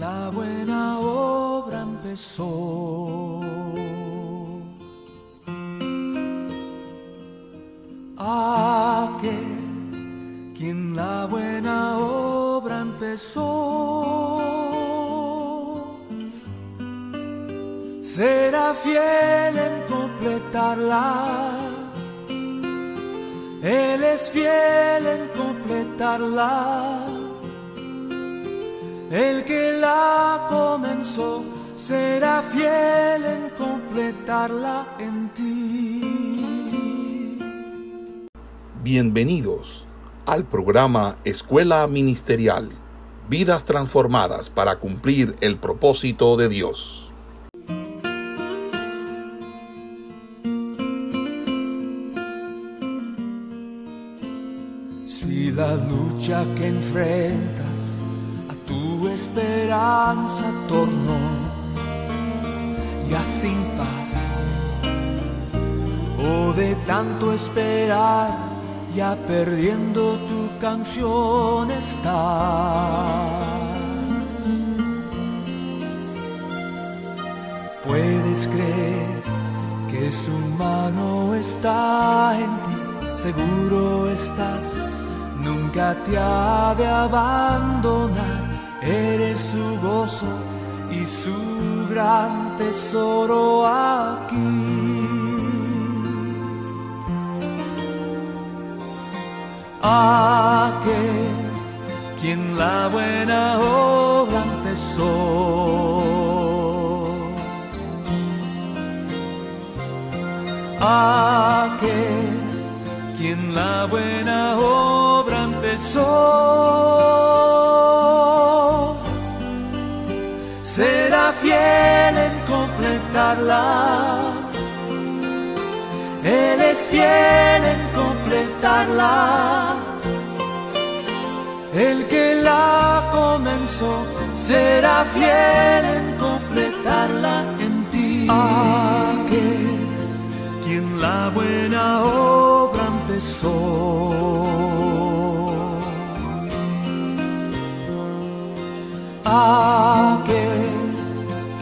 la buena obra empezó. Aquel quien la buena obra empezó será fiel en completarla. Él es fiel en completarla. El que la comenzó será fiel en completarla en ti. Bienvenidos al programa Escuela Ministerial, vidas transformadas para cumplir el propósito de Dios. Si la lucha que enfrentas a tu esperanza tornó ya sin paz, o de tanto esperar ya perdiendo tu canción estás. Puedes creer que su mano está en ti, seguro estás, nunca te ha de abandonar, eres su gozo y su gran tesoro aquí. aquel quien la buena obra empezó. Aquel quien la buena obra empezó completarla. Él es fiel en completarla. El que la comenzó será fiel en completarla en ti. Aquel quien la buena obra empezó. Aquel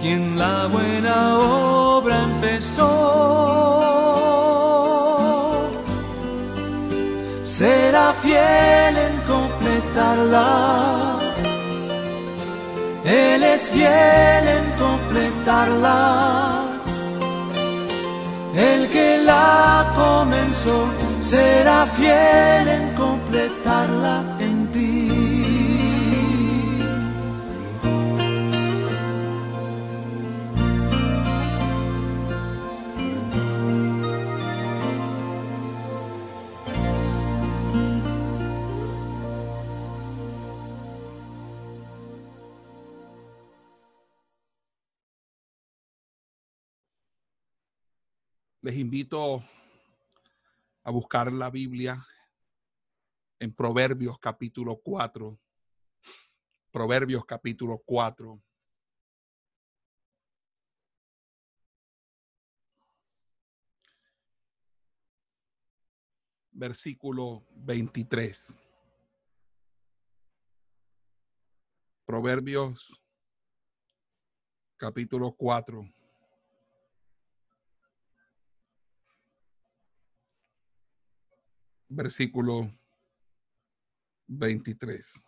quien la buena obra empezó será fiel en completarla. Él es fiel en completarla. El que la comenzó será fiel en completarla Les invito a buscar la Biblia en Proverbios capítulo 4. Proverbios capítulo 4. Versículo 23. Proverbios capítulo 4. Versículo 23.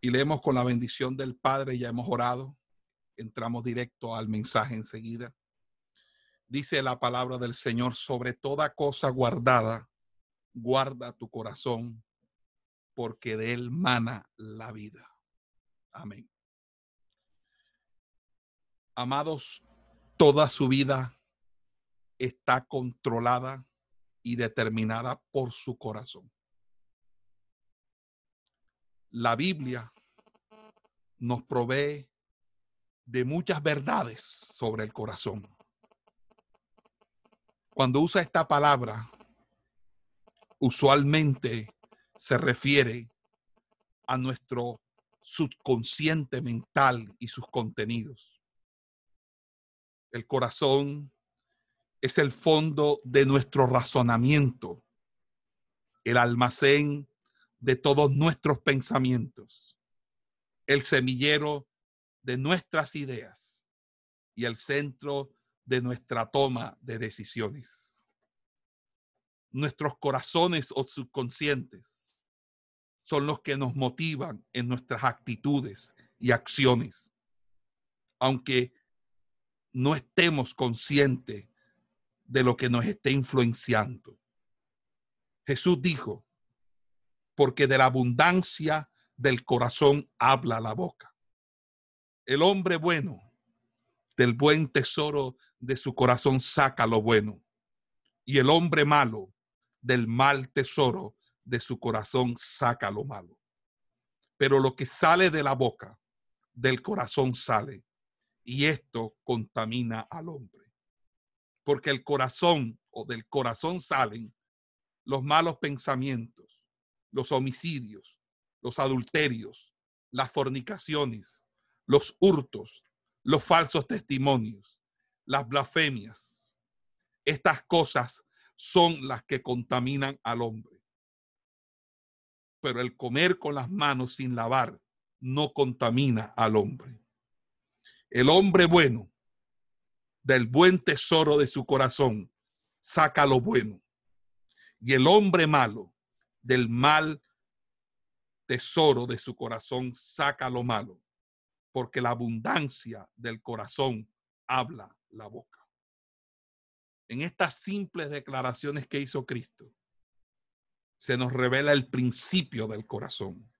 Y leemos con la bendición del Padre, ya hemos orado, entramos directo al mensaje enseguida. Dice la palabra del Señor, sobre toda cosa guardada, guarda tu corazón, porque de él mana la vida. Amén. Amados, toda su vida está controlada y determinada por su corazón. La Biblia nos provee de muchas verdades sobre el corazón. Cuando usa esta palabra, usualmente se refiere a nuestro subconsciente mental y sus contenidos. El corazón es el fondo de nuestro razonamiento, el almacén de todos nuestros pensamientos, el semillero de nuestras ideas y el centro de nuestra toma de decisiones. Nuestros corazones o subconscientes son los que nos motivan en nuestras actitudes y acciones, aunque no estemos conscientes de lo que nos esté influenciando. Jesús dijo, porque de la abundancia del corazón habla la boca. El hombre bueno del buen tesoro de su corazón saca lo bueno, y el hombre malo del mal tesoro de su corazón saca lo malo. Pero lo que sale de la boca, del corazón sale, y esto contamina al hombre. Porque el corazón o del corazón salen los malos pensamientos, los homicidios, los adulterios, las fornicaciones, los hurtos, los falsos testimonios, las blasfemias. Estas cosas son las que contaminan al hombre. Pero el comer con las manos sin lavar no contamina al hombre. El hombre bueno del buen tesoro de su corazón saca lo bueno. Y el hombre malo del mal tesoro de su corazón saca lo malo. Porque la abundancia del corazón habla la boca. En estas simples declaraciones que hizo Cristo, se nos revela el principio del corazón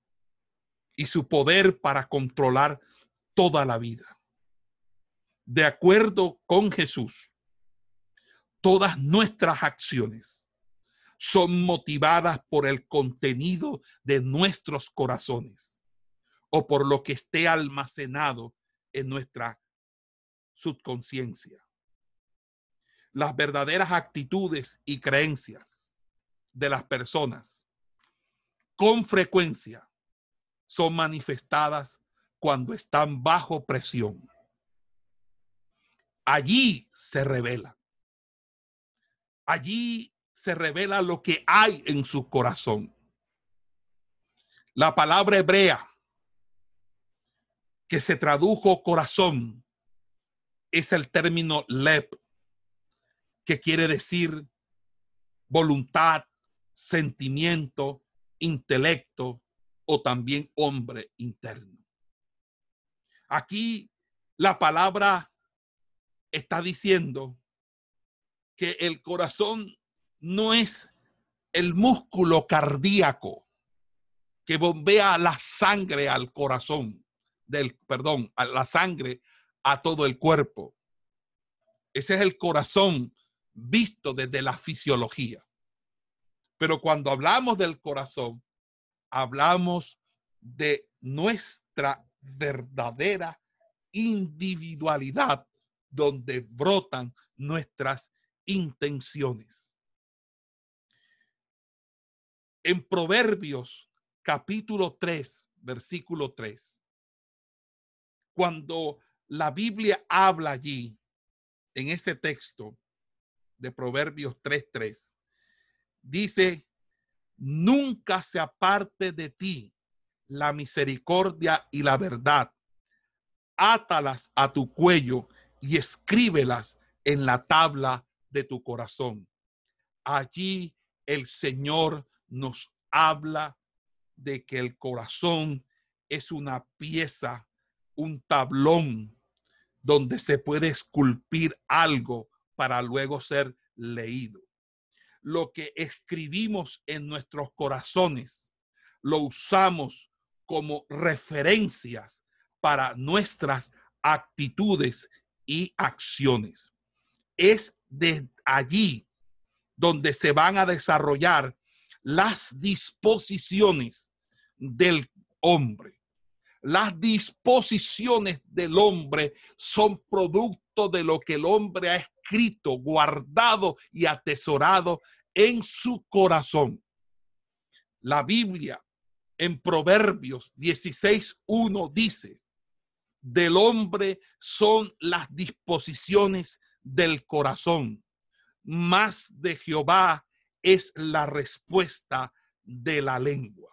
y su poder para controlar toda la vida. De acuerdo con Jesús, todas nuestras acciones son motivadas por el contenido de nuestros corazones o por lo que esté almacenado en nuestra subconsciencia. Las verdaderas actitudes y creencias de las personas con frecuencia son manifestadas cuando están bajo presión. Allí se revela. Allí se revela lo que hay en su corazón. La palabra hebrea que se tradujo corazón es el término lep, que quiere decir voluntad, sentimiento, intelecto o también hombre interno. Aquí la palabra está diciendo que el corazón no es el músculo cardíaco que bombea la sangre al corazón, del, perdón, a la sangre a todo el cuerpo. Ese es el corazón visto desde la fisiología. Pero cuando hablamos del corazón, hablamos de nuestra verdadera individualidad donde brotan nuestras intenciones. En Proverbios capítulo 3, versículo 3, cuando la Biblia habla allí, en ese texto de Proverbios 3.3, dice, nunca se aparte de ti la misericordia y la verdad. Átalas a tu cuello y escríbelas en la tabla de tu corazón. Allí el Señor nos habla de que el corazón es una pieza, un tablón donde se puede esculpir algo para luego ser leído. Lo que escribimos en nuestros corazones lo usamos como referencias para nuestras actitudes y acciones. Es de allí donde se van a desarrollar las disposiciones del hombre. Las disposiciones del hombre son producto de lo que el hombre ha escrito, guardado y atesorado en su corazón. La Biblia en Proverbios 16.1 dice, del hombre son las disposiciones del corazón, más de Jehová es la respuesta de la lengua.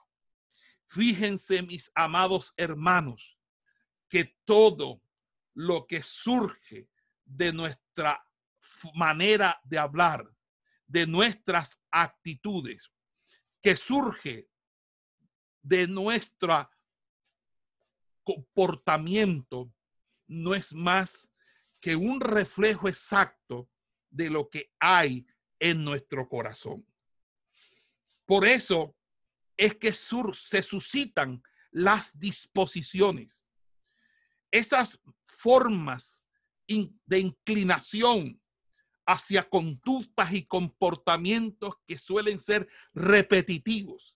Fíjense, mis amados hermanos, que todo lo que surge de nuestra manera de hablar, de nuestras actitudes, que surge de nuestro comportamiento, no es más que un reflejo exacto de lo que hay en nuestro corazón. Por eso es que se suscitan las disposiciones, esas formas de inclinación hacia conductas y comportamientos que suelen ser repetitivos,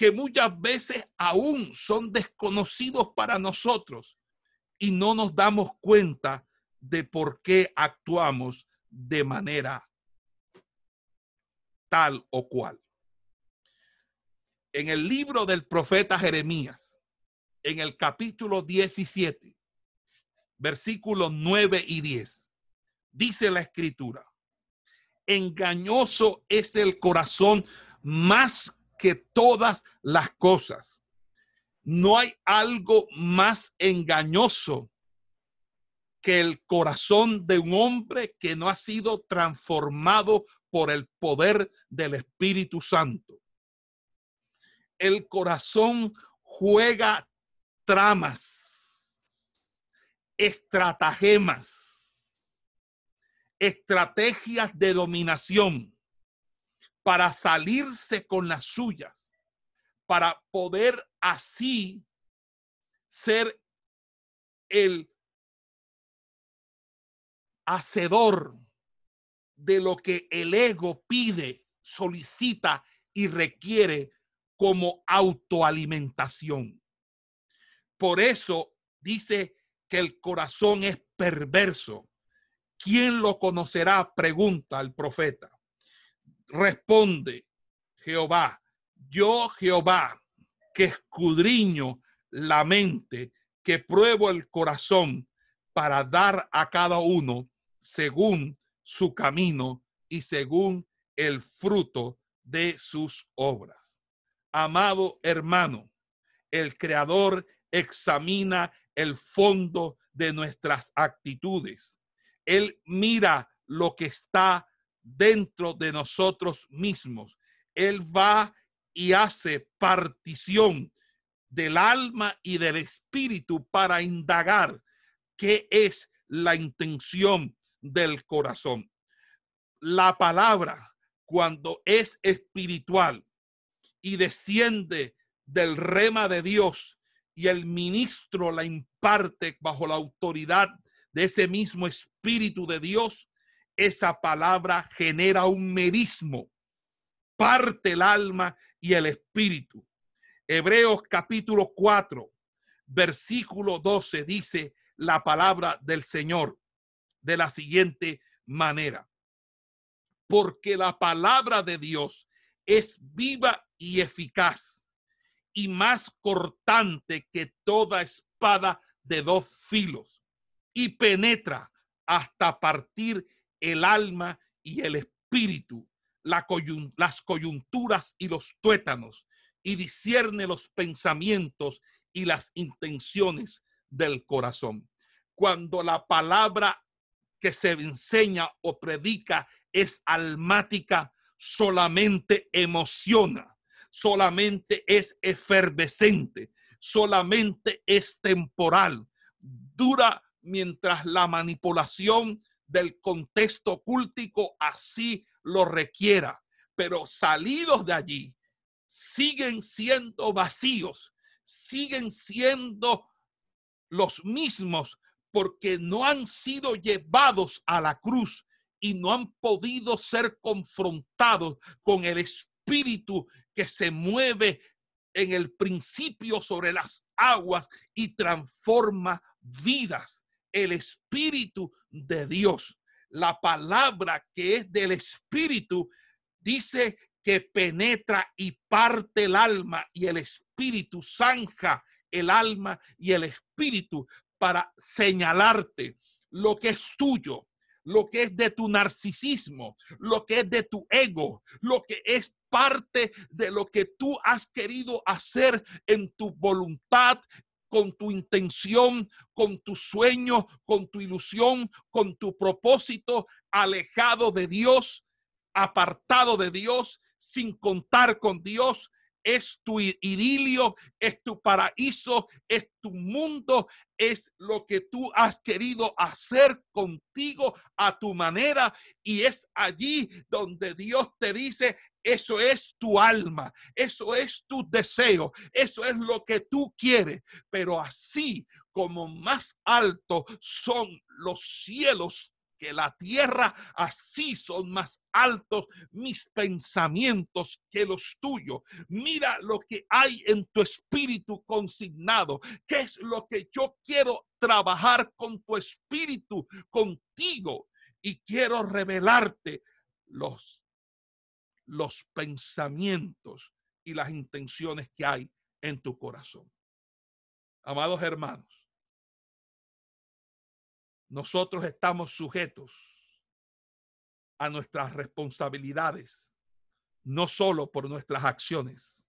que muchas veces aún son desconocidos para nosotros y no nos damos cuenta de por qué actuamos de manera tal o cual. En el libro del profeta Jeremías, en el capítulo 17, versículos 9 y 10, dice la escritura, engañoso es el corazón más que todas las cosas. No hay algo más engañoso que el corazón de un hombre que no ha sido transformado por el poder del Espíritu Santo. El corazón juega tramas, estratagemas, estrategias de dominación para salirse con las suyas, para poder así ser el hacedor de lo que el ego pide, solicita y requiere como autoalimentación. Por eso dice que el corazón es perverso. ¿Quién lo conocerá? Pregunta el profeta. Responde Jehová, yo Jehová, que escudriño la mente, que pruebo el corazón para dar a cada uno según su camino y según el fruto de sus obras. Amado hermano, el Creador examina el fondo de nuestras actitudes. Él mira lo que está dentro de nosotros mismos. Él va y hace partición del alma y del espíritu para indagar qué es la intención del corazón. La palabra, cuando es espiritual y desciende del rema de Dios y el ministro la imparte bajo la autoridad de ese mismo espíritu de Dios, esa palabra genera un merismo, parte el alma y el espíritu. Hebreos capítulo 4, versículo 12 dice la palabra del Señor de la siguiente manera. Porque la palabra de Dios es viva y eficaz y más cortante que toda espada de dos filos y penetra hasta partir el alma y el espíritu, las coyunturas y los tuétanos, y discierne los pensamientos y las intenciones del corazón. Cuando la palabra que se enseña o predica es almática, solamente emociona, solamente es efervescente, solamente es temporal, dura mientras la manipulación del contexto cúltico así lo requiera, pero salidos de allí, siguen siendo vacíos, siguen siendo los mismos porque no han sido llevados a la cruz y no han podido ser confrontados con el espíritu que se mueve en el principio sobre las aguas y transforma vidas. El espíritu de Dios. La palabra que es del espíritu dice que penetra y parte el alma y el espíritu zanja el alma y el espíritu para señalarte lo que es tuyo, lo que es de tu narcisismo, lo que es de tu ego, lo que es parte de lo que tú has querido hacer en tu voluntad, con tu intención, con tu sueño, con tu ilusión, con tu propósito, alejado de Dios, apartado de Dios, sin contar con Dios, es tu idilio, es tu paraíso, es tu mundo, es lo que tú has querido hacer contigo a tu manera. Y es allí donde Dios te dice, eso es tu alma, eso es tu deseo, eso es lo que tú quieres, pero así como más alto son los cielos que la tierra, así son más altos mis pensamientos que los tuyos. Mira lo que hay en tu espíritu consignado. ¿Qué es lo que yo quiero trabajar con tu espíritu, contigo? Y quiero revelarte los, los pensamientos y las intenciones que hay en tu corazón. Amados hermanos, nosotros estamos sujetos a nuestras responsabilidades, no solo por nuestras acciones,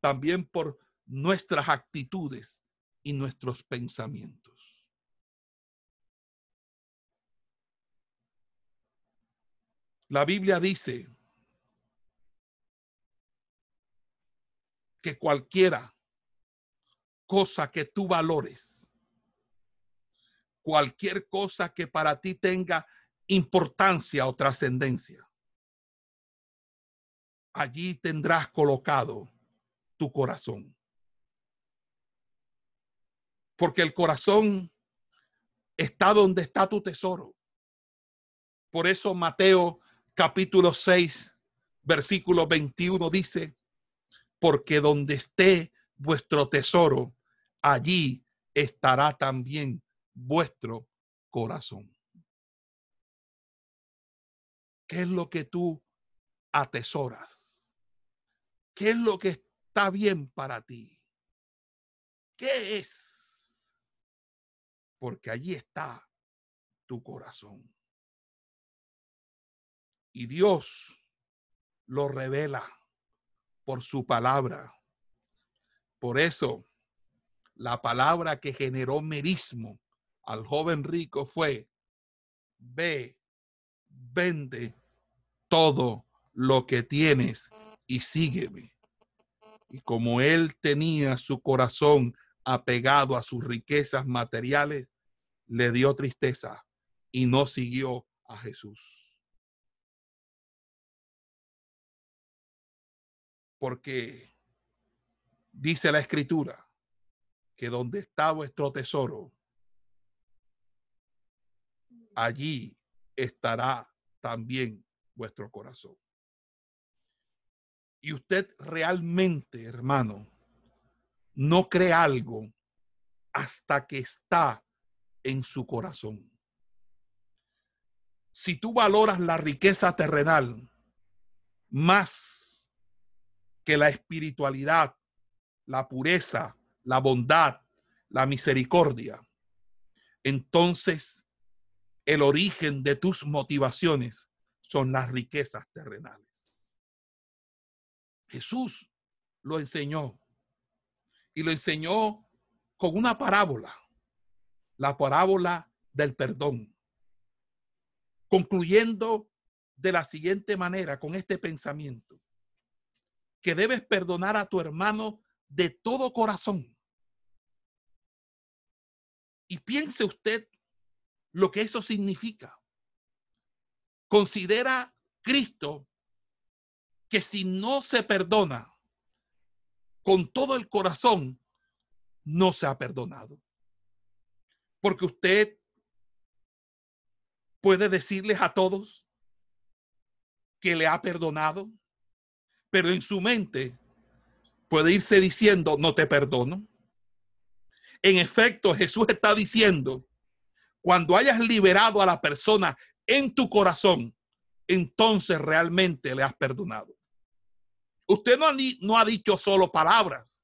también por nuestras actitudes y nuestros pensamientos. La Biblia dice que cualquiera cosa que tú valores, cualquier cosa que para ti tenga importancia o trascendencia. Allí tendrás colocado tu corazón. Porque el corazón está donde está tu tesoro. Por eso Mateo capítulo 6, versículo 21 dice, porque donde esté vuestro tesoro, allí estará también vuestro corazón. ¿Qué es lo que tú atesoras? ¿Qué es lo que está bien para ti? ¿Qué es? Porque allí está tu corazón. Y Dios lo revela por su palabra. Por eso, la palabra que generó merismo al joven rico fue, ve, vende todo lo que tienes y sígueme. Y como él tenía su corazón apegado a sus riquezas materiales, le dio tristeza y no siguió a Jesús. Porque dice la escritura que donde está vuestro tesoro, allí estará también vuestro corazón. Y usted realmente, hermano, no cree algo hasta que está en su corazón. Si tú valoras la riqueza terrenal más que la espiritualidad, la pureza, la bondad, la misericordia, entonces el origen de tus motivaciones son las riquezas terrenales. Jesús lo enseñó y lo enseñó con una parábola, la parábola del perdón, concluyendo de la siguiente manera con este pensamiento, que debes perdonar a tu hermano de todo corazón. Y piense usted lo que eso significa. Considera Cristo que si no se perdona con todo el corazón, no se ha perdonado. Porque usted puede decirles a todos que le ha perdonado, pero en su mente puede irse diciendo, no te perdono. En efecto, Jesús está diciendo cuando hayas liberado a la persona en tu corazón, entonces realmente le has perdonado. Usted no, no ha dicho solo palabras,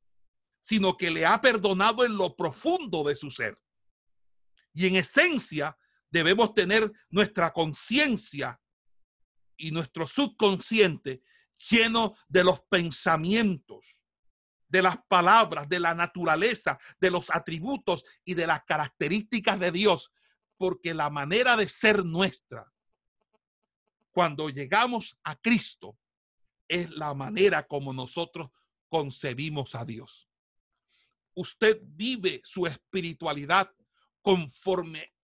sino que le ha perdonado en lo profundo de su ser. Y en esencia debemos tener nuestra conciencia y nuestro subconsciente lleno de los pensamientos, de las palabras, de la naturaleza, de los atributos y de las características de Dios, porque la manera de ser nuestra, cuando llegamos a Cristo, es la manera como nosotros concebimos a Dios. Usted vive su espiritualidad conforme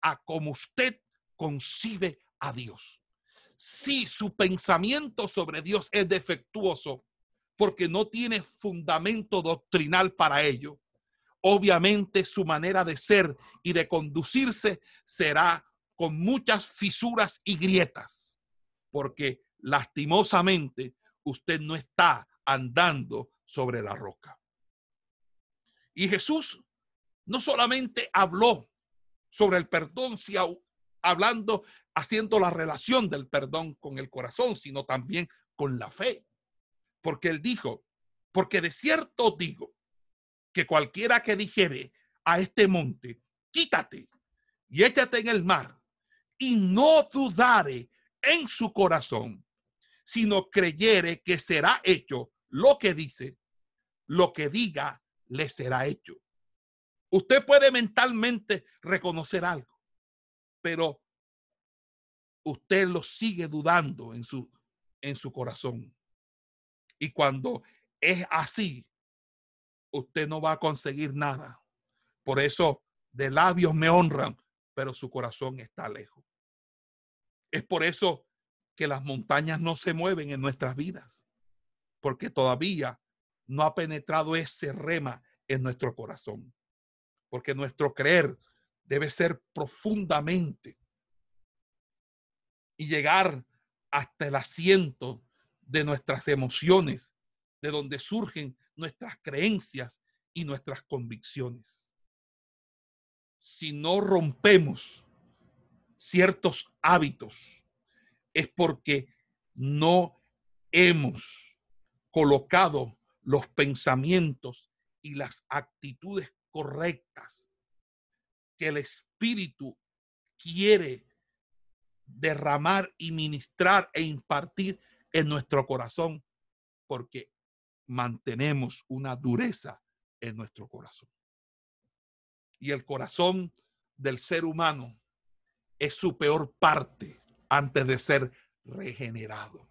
a como usted concibe a Dios. Si su pensamiento sobre Dios es defectuoso porque no tiene fundamento doctrinal para ello, obviamente su manera de ser y de conducirse será con muchas fisuras y grietas, porque lastimosamente usted no está andando sobre la roca. Y Jesús no solamente habló sobre el perdón, hablando, haciendo la relación del perdón con el corazón, sino también con la fe. Porque él dijo, porque de cierto digo que cualquiera que dijere a este monte, quítate y échate en el mar, y no dudare en su corazón, sino creyere que será hecho lo que dice, lo que diga le será hecho. Usted puede mentalmente reconocer algo, pero usted lo sigue dudando en su, en su corazón. Y cuando es así, usted no va a conseguir nada. Por eso de labios me honran, pero su corazón está lejos. Es por eso que las montañas no se mueven en nuestras vidas, porque todavía no ha penetrado ese rema en nuestro corazón porque nuestro creer debe ser profundamente y llegar hasta el asiento de nuestras emociones, de donde surgen nuestras creencias y nuestras convicciones. Si no rompemos ciertos hábitos, es porque no hemos colocado los pensamientos y las actitudes correctas que el Espíritu quiere derramar y ministrar e impartir en nuestro corazón, porque mantenemos una dureza en nuestro corazón. Y el corazón del ser humano es su peor parte antes de ser regenerado.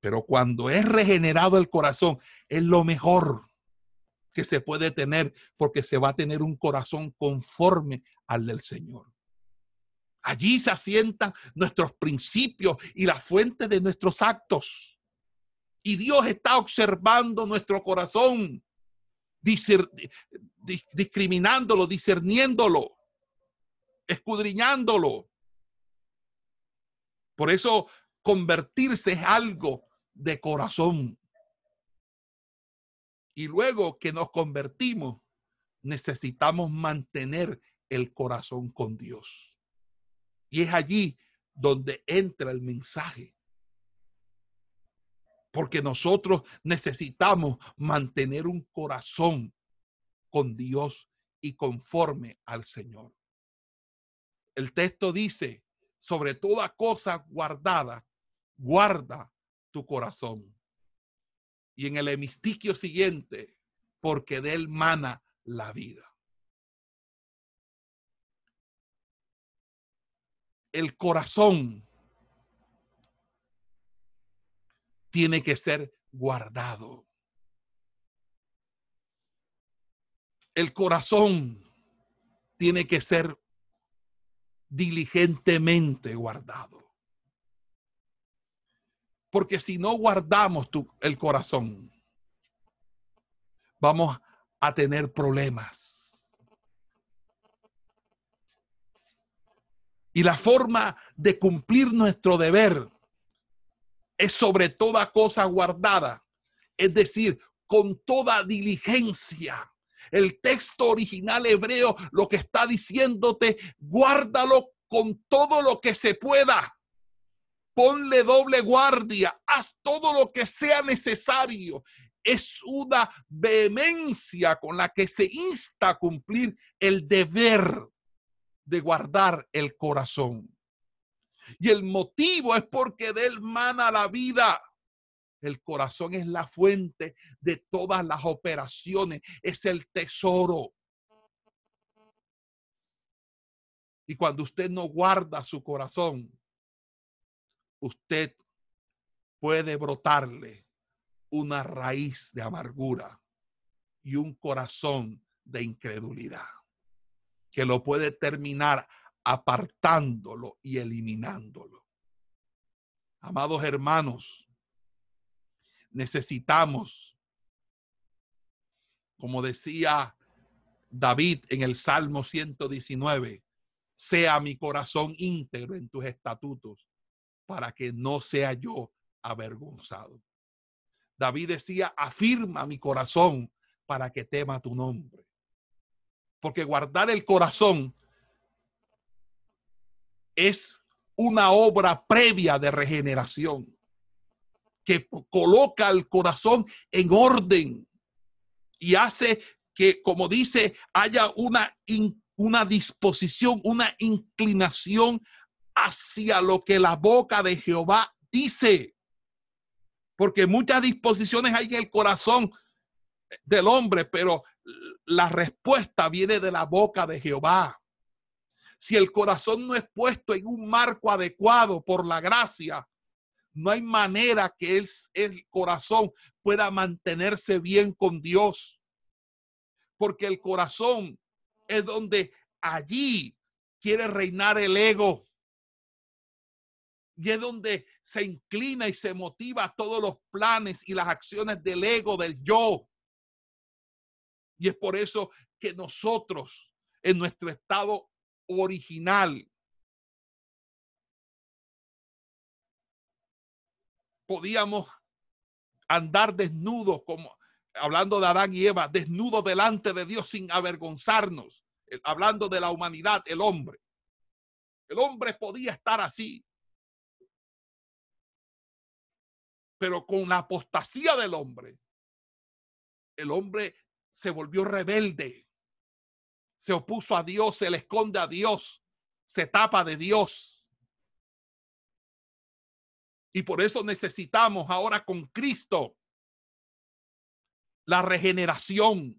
Pero cuando es regenerado el corazón, es lo mejor que se puede tener porque se va a tener un corazón conforme al del Señor. Allí se asientan nuestros principios y la fuente de nuestros actos. Y Dios está observando nuestro corazón, discriminándolo, discerniéndolo, escudriñándolo. Por eso convertirse es algo de corazón. Y luego que nos convertimos, necesitamos mantener el corazón con Dios. Y es allí donde entra el mensaje. Porque nosotros necesitamos mantener un corazón con Dios y conforme al Señor. El texto dice, sobre toda cosa guardada, guarda tu corazón y en el hemistiquio siguiente, porque de él mana la vida. El corazón tiene que ser guardado. El corazón tiene que ser diligentemente guardado. Porque si no guardamos tu, el corazón, vamos a tener problemas. Y la forma de cumplir nuestro deber es sobre toda cosa guardada, es decir, con toda diligencia. El texto original hebreo lo que está diciéndote, guárdalo con todo lo que se pueda ponle doble guardia, haz todo lo que sea necesario. Es una vehemencia con la que se insta a cumplir el deber de guardar el corazón. Y el motivo es porque de él mana la vida. El corazón es la fuente de todas las operaciones, es el tesoro. Y cuando usted no guarda su corazón, usted puede brotarle una raíz de amargura y un corazón de incredulidad que lo puede terminar apartándolo y eliminándolo. Amados hermanos, necesitamos, como decía David en el Salmo 119, sea mi corazón íntegro en tus estatutos para que no sea yo avergonzado. David decía, afirma mi corazón para que tema tu nombre. Porque guardar el corazón es una obra previa de regeneración que coloca el corazón en orden y hace que, como dice, haya una, una disposición, una inclinación hacia lo que la boca de Jehová dice. Porque muchas disposiciones hay en el corazón del hombre, pero la respuesta viene de la boca de Jehová. Si el corazón no es puesto en un marco adecuado por la gracia, no hay manera que el, el corazón pueda mantenerse bien con Dios. Porque el corazón es donde allí quiere reinar el ego. Y es donde se inclina y se motiva todos los planes y las acciones del ego, del yo. Y es por eso que nosotros, en nuestro estado original, podíamos andar desnudos, como hablando de Adán y Eva, desnudos delante de Dios sin avergonzarnos, hablando de la humanidad, el hombre. El hombre podía estar así. Pero con la apostasía del hombre, el hombre se volvió rebelde, se opuso a Dios, se le esconde a Dios, se tapa de Dios. Y por eso necesitamos ahora con Cristo la regeneración.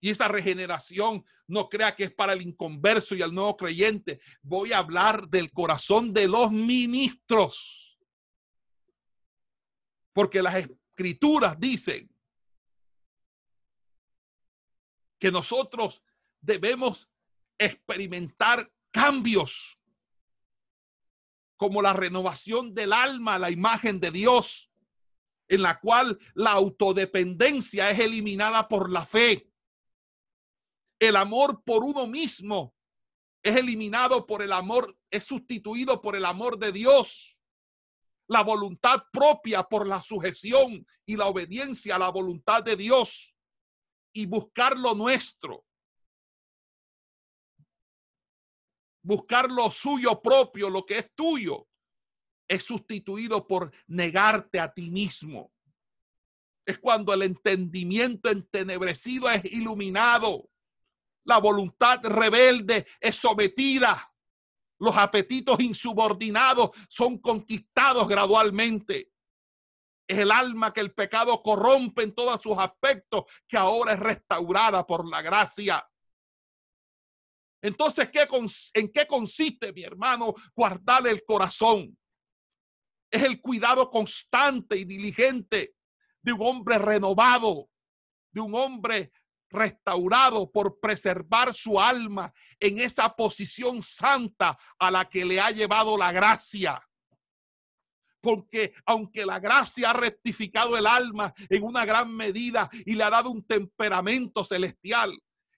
Y esa regeneración no crea que es para el inconverso y el nuevo creyente. Voy a hablar del corazón de los ministros. Porque las escrituras dicen que nosotros debemos experimentar cambios como la renovación del alma, la imagen de Dios, en la cual la autodependencia es eliminada por la fe. El amor por uno mismo es eliminado por el amor, es sustituido por el amor de Dios. La voluntad propia por la sujeción y la obediencia a la voluntad de Dios y buscar lo nuestro. buscar lo suyo propio, lo que es tuyo, es sustituido por negarte a ti mismo. Es cuando el entendimiento entenebrecido es iluminado. La voluntad rebelde es sometida. Los apetitos insubordinados son conquistados gradualmente. Es el alma que el pecado corrompe en todos sus aspectos, que ahora es restaurada por la gracia. Entonces, ¿qué, ¿en qué consiste, mi hermano, guardar el corazón? Es el cuidado constante y diligente de un hombre renovado, de un hombre restaurado por preservar su alma en esa posición santa a la que le ha llevado la gracia. Porque aunque la gracia ha rectificado el alma en una gran medida y le ha dado un temperamento celestial,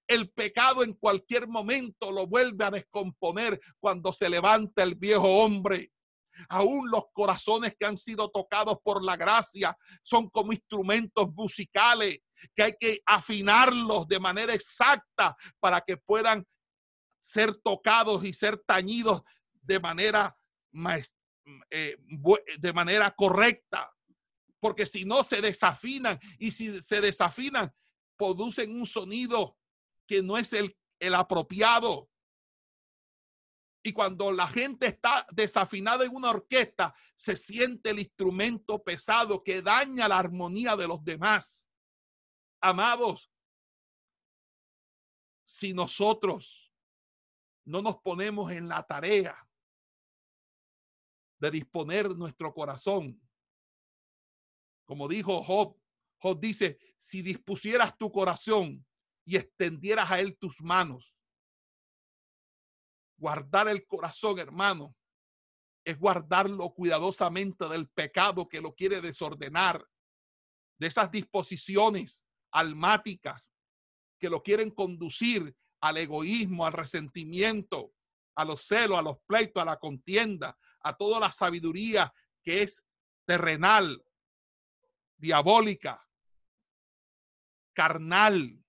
el pecado en cualquier momento lo vuelve a descomponer cuando se levanta el viejo hombre. Aún los corazones que han sido tocados por la gracia son como instrumentos musicales que hay que afinarlos de manera exacta para que puedan ser tocados y ser tañidos de manera, eh, de manera correcta. Porque si no se desafinan y si se desafinan, producen un sonido que no es el, el apropiado. Y cuando la gente está desafinada en una orquesta, se siente el instrumento pesado que daña la armonía de los demás. Amados, si nosotros no nos ponemos en la tarea de disponer nuestro corazón, como dijo Job, Job dice, si dispusieras tu corazón y extendieras a él tus manos, Guardar el corazón, hermano, es guardarlo cuidadosamente del pecado que lo quiere desordenar, de esas disposiciones almáticas que lo quieren conducir al egoísmo, al resentimiento, a los celos, a los pleitos, a la contienda, a toda la sabiduría que es terrenal, diabólica, carnal,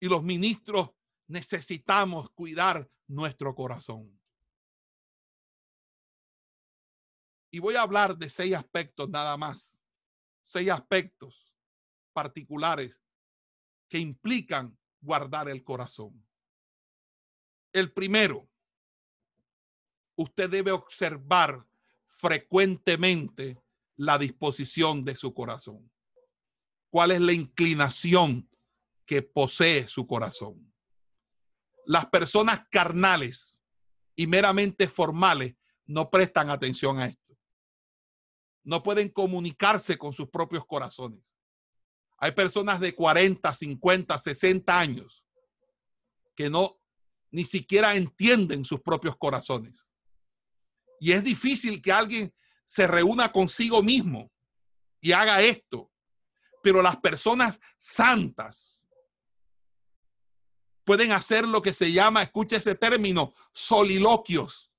y los ministros necesitamos cuidar nuestro corazón. Y voy a hablar de seis aspectos nada más, seis aspectos particulares que implican guardar el corazón. El primero, usted debe observar frecuentemente la disposición de su corazón. ¿Cuál es la inclinación que posee su corazón. Las personas carnales y meramente formales no prestan atención a esto. No pueden comunicarse con sus propios corazones. Hay personas de 40, 50, 60 años que no ni siquiera entienden sus propios corazones. Y es difícil que alguien se reúna consigo mismo y haga esto. Pero las personas santas, pueden hacer lo que se llama, escucha ese término, soliloquios.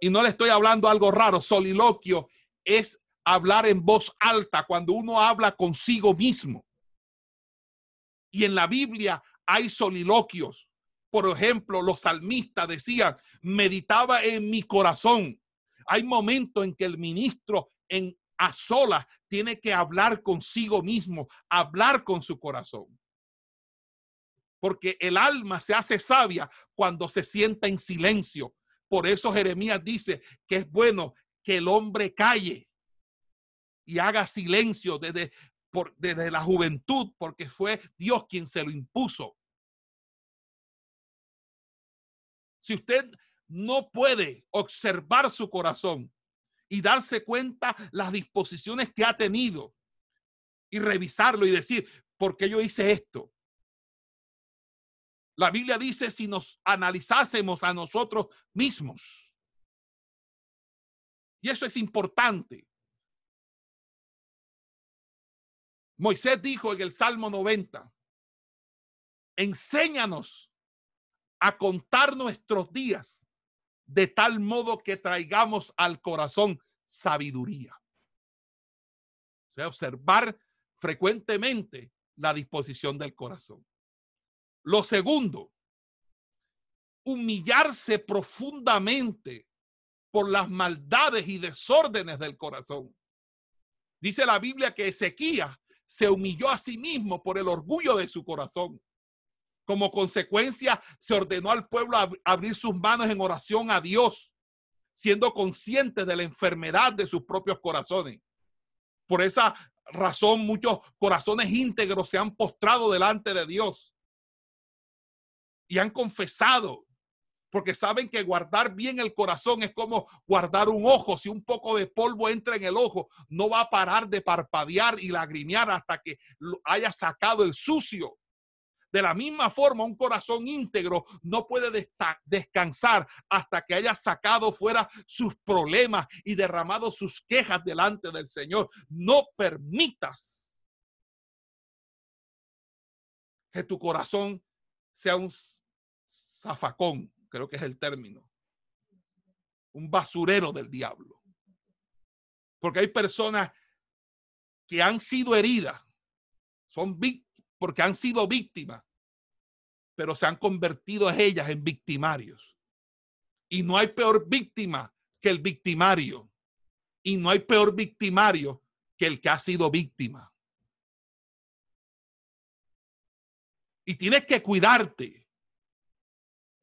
Y no le estoy hablando algo raro, soliloquio es hablar en voz alta cuando uno habla consigo mismo. Y en la Biblia hay soliloquios. Por ejemplo, los salmistas decían, meditaba en mi corazón. Hay momentos en que el ministro en a solas tiene que hablar consigo mismo, hablar con su corazón porque el alma se hace sabia cuando se sienta en silencio. Por eso Jeremías dice que es bueno que el hombre calle y haga silencio desde, desde la juventud, porque fue Dios quien se lo impuso. Si usted no puede observar su corazón y darse cuenta las disposiciones que ha tenido y revisarlo y decir, ¿por qué yo hice esto? La Biblia dice si nos analizásemos a nosotros mismos. Y eso es importante. Moisés dijo en el Salmo 90, enséñanos a contar nuestros días de tal modo que traigamos al corazón sabiduría. O sea, observar frecuentemente la disposición del corazón. Lo segundo, humillarse profundamente por las maldades y desórdenes del corazón. Dice la Biblia que Ezequías se humilló a sí mismo por el orgullo de su corazón. Como consecuencia, se ordenó al pueblo abrir sus manos en oración a Dios, siendo consciente de la enfermedad de sus propios corazones. Por esa razón, muchos corazones íntegros se han postrado delante de Dios y han confesado, porque saben que guardar bien el corazón es como guardar un ojo. Si un poco de polvo entra en el ojo, no va a parar de parpadear y lagrimear hasta que haya sacado el sucio. De la misma forma, un corazón íntegro no puede descansar hasta que haya sacado fuera sus problemas y derramado sus quejas delante del Señor. No permitas que tu corazón sea un zafacón, creo que es el término, un basurero del diablo. Porque hay personas que han sido heridas, son porque han sido víctimas, pero se han convertido ellas en victimarios. Y no hay peor víctima que el victimario. Y no hay peor victimario que el que ha sido víctima. Y tienes que cuidarte.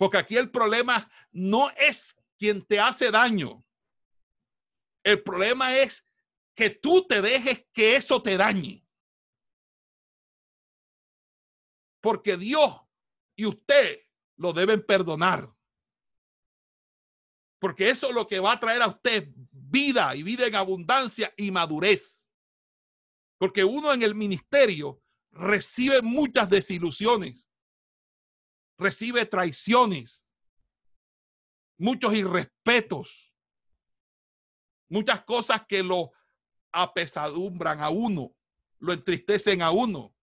Porque aquí el problema no es quien te hace daño. El problema es que tú te dejes que eso te dañe. Porque Dios y usted lo deben perdonar. Porque eso es lo que va a traer a usted vida y vida en abundancia y madurez. Porque uno en el ministerio recibe muchas desilusiones, recibe traiciones, muchos irrespetos, muchas cosas que lo apesadumbran a uno, lo entristecen a uno.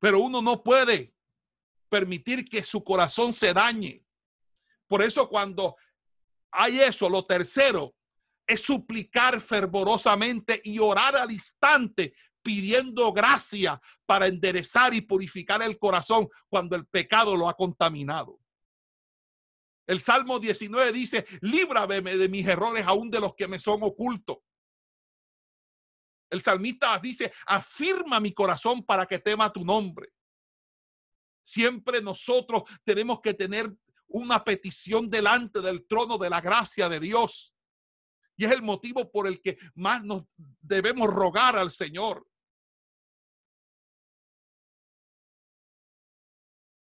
Pero uno no puede permitir que su corazón se dañe. Por eso cuando hay eso, lo tercero es suplicar fervorosamente y orar al instante pidiendo gracia para enderezar y purificar el corazón cuando el pecado lo ha contaminado. El Salmo 19 dice, líbrame de mis errores aún de los que me son ocultos. El salmista dice, afirma mi corazón para que tema tu nombre. Siempre nosotros tenemos que tener una petición delante del trono de la gracia de Dios. Y es el motivo por el que más nos debemos rogar al Señor.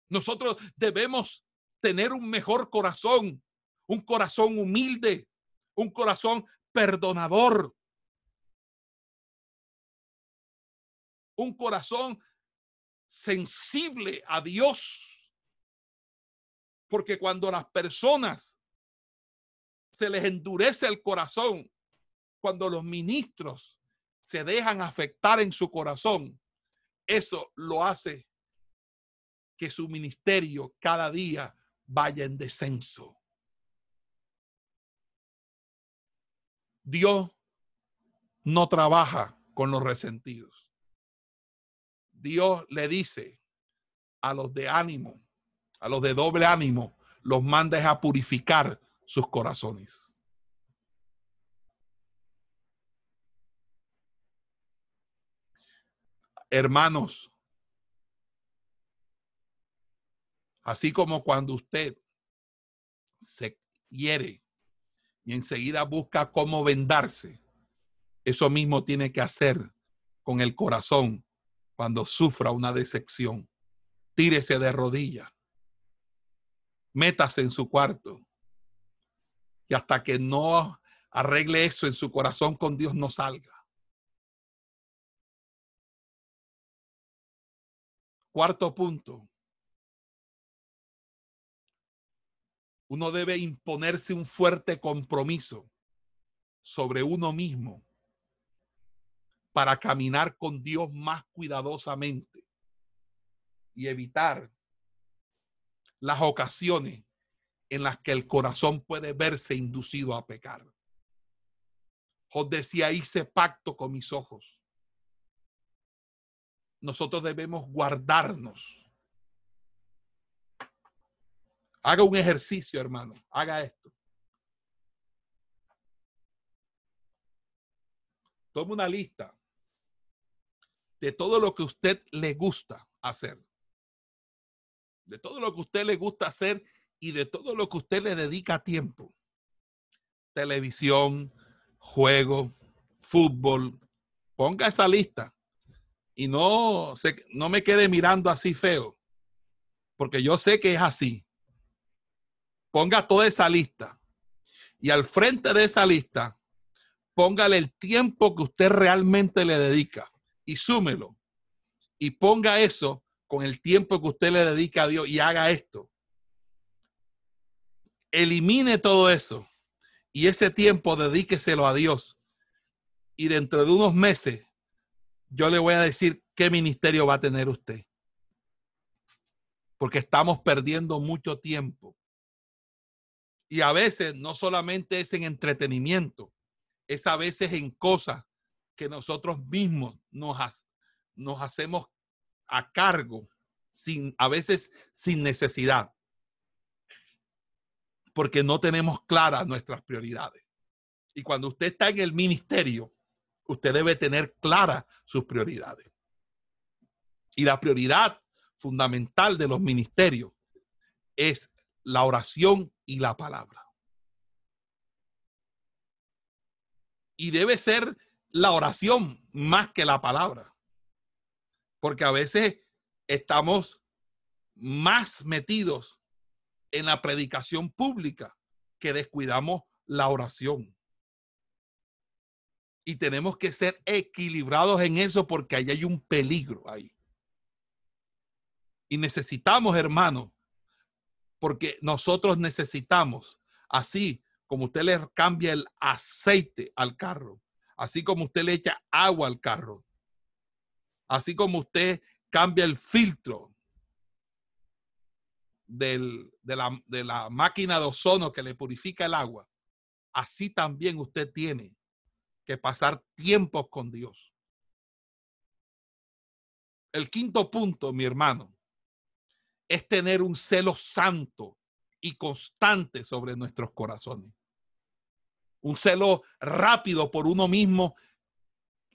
Nosotros debemos tener un mejor corazón, un corazón humilde, un corazón perdonador, un corazón sensible a Dios. Porque cuando las personas se les endurece el corazón, cuando los ministros se dejan afectar en su corazón, eso lo hace que su ministerio cada día vaya en descenso. Dios no trabaja con los resentidos. Dios le dice a los de ánimo, a los de doble ánimo, los manda a purificar sus corazones. Hermanos, así como cuando usted se hiere y enseguida busca cómo vendarse, eso mismo tiene que hacer con el corazón cuando sufra una decepción. Tírese de rodillas. Métase en su cuarto. Y hasta que no arregle eso en su corazón con Dios, no salga. Cuarto punto. Uno debe imponerse un fuerte compromiso sobre uno mismo para caminar con Dios más cuidadosamente y evitar las ocasiones en las que el corazón puede verse inducido a pecar. Jos decía, hice pacto con mis ojos. Nosotros debemos guardarnos. Haga un ejercicio, hermano. Haga esto. Tome una lista de todo lo que usted le gusta hacer. De todo lo que usted le gusta hacer y de todo lo que usted le dedica tiempo. Televisión, juego, fútbol. Ponga esa lista y no, se, no me quede mirando así feo, porque yo sé que es así. Ponga toda esa lista y al frente de esa lista, póngale el tiempo que usted realmente le dedica y súmelo. Y ponga eso con el tiempo que usted le dedica a Dios y haga esto. Elimine todo eso y ese tiempo dedíqueselo a Dios. Y dentro de unos meses yo le voy a decir qué ministerio va a tener usted. Porque estamos perdiendo mucho tiempo. Y a veces no solamente es en entretenimiento, es a veces en cosas que nosotros mismos nos, nos hacemos a cargo, sin, a veces sin necesidad, porque no tenemos claras nuestras prioridades. Y cuando usted está en el ministerio, usted debe tener claras sus prioridades. Y la prioridad fundamental de los ministerios es la oración y la palabra. Y debe ser la oración más que la palabra. Porque a veces estamos más metidos en la predicación pública que descuidamos la oración. Y tenemos que ser equilibrados en eso porque ahí hay un peligro ahí. Y necesitamos, hermanos, porque nosotros necesitamos, así como usted le cambia el aceite al carro, así como usted le echa agua al carro, así como usted cambia el filtro de, la, de la máquina de ozono que le purifica el agua, así también usted tiene que pasar tiempos con Dios. El quinto punto, mi hermano, es tener un celo santo y constante sobre nuestros corazones. Un celo rápido por uno mismo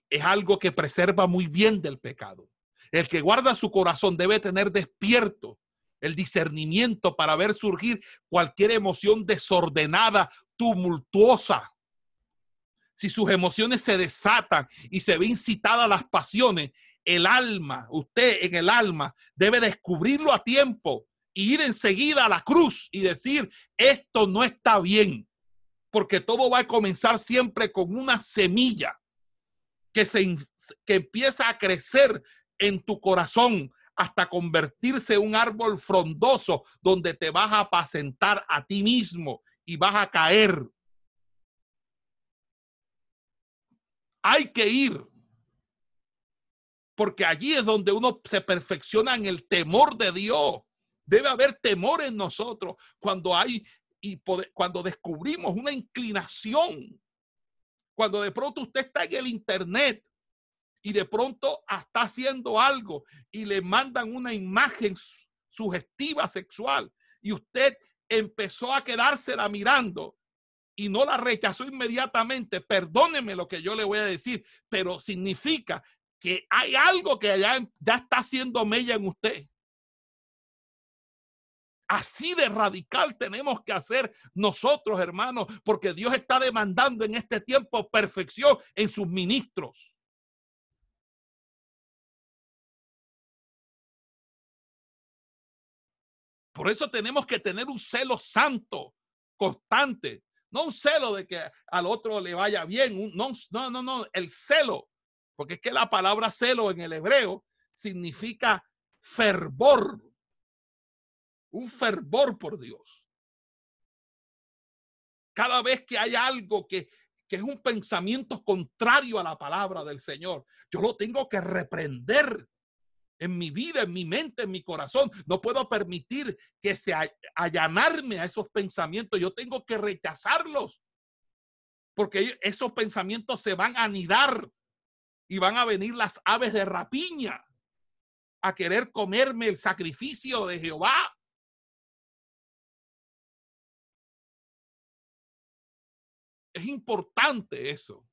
es algo que preserva muy bien del pecado. El que guarda su corazón debe tener despierto el discernimiento para ver surgir cualquier emoción desordenada, tumultuosa. Si sus emociones se desatan y se ve incitada a las pasiones, el alma, usted en el alma, debe descubrirlo a tiempo y ir enseguida a la cruz y decir, esto no está bien, porque todo va a comenzar siempre con una semilla que, se, que empieza a crecer en tu corazón hasta convertirse en un árbol frondoso donde te vas a apacentar a ti mismo y vas a caer. Hay que ir porque allí es donde uno se perfecciona en el temor de Dios. Debe haber temor en nosotros cuando hay y cuando descubrimos una inclinación. Cuando de pronto usted está en el internet y de pronto está haciendo algo y le mandan una imagen sugestiva sexual y usted empezó a quedársela mirando y no la rechazó inmediatamente, perdóneme lo que yo le voy a decir, pero significa que hay algo que ya, ya está haciendo mella en usted. Así de radical tenemos que hacer nosotros, hermanos, porque Dios está demandando en este tiempo perfección en sus ministros. Por eso tenemos que tener un celo santo, constante. No un celo de que al otro le vaya bien. no, no, no, no. El celo porque es que la palabra celo en el hebreo significa fervor. Un fervor por Dios. Cada vez que hay algo que, que es un pensamiento contrario a la palabra del Señor, yo lo tengo que reprender en mi vida, en mi mente, en mi corazón. No puedo permitir que se allanarme a esos pensamientos. Yo tengo que rechazarlos. Porque esos pensamientos se van a anidar y van a venir las aves de rapiña a querer comerme el sacrificio de Jehová. Es importante eso,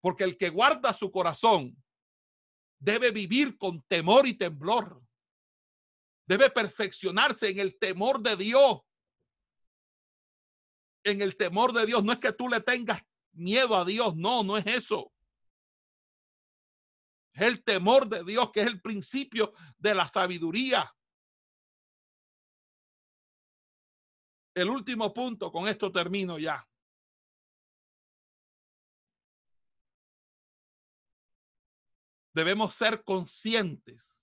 porque el que guarda su corazón debe vivir con temor y temblor. Debe perfeccionarse en el temor de Dios. En el temor de Dios. No es que tú le tengas miedo a Dios, no, no es eso el temor de Dios, que es el principio de la sabiduría. El último punto, con esto termino ya. Debemos ser conscientes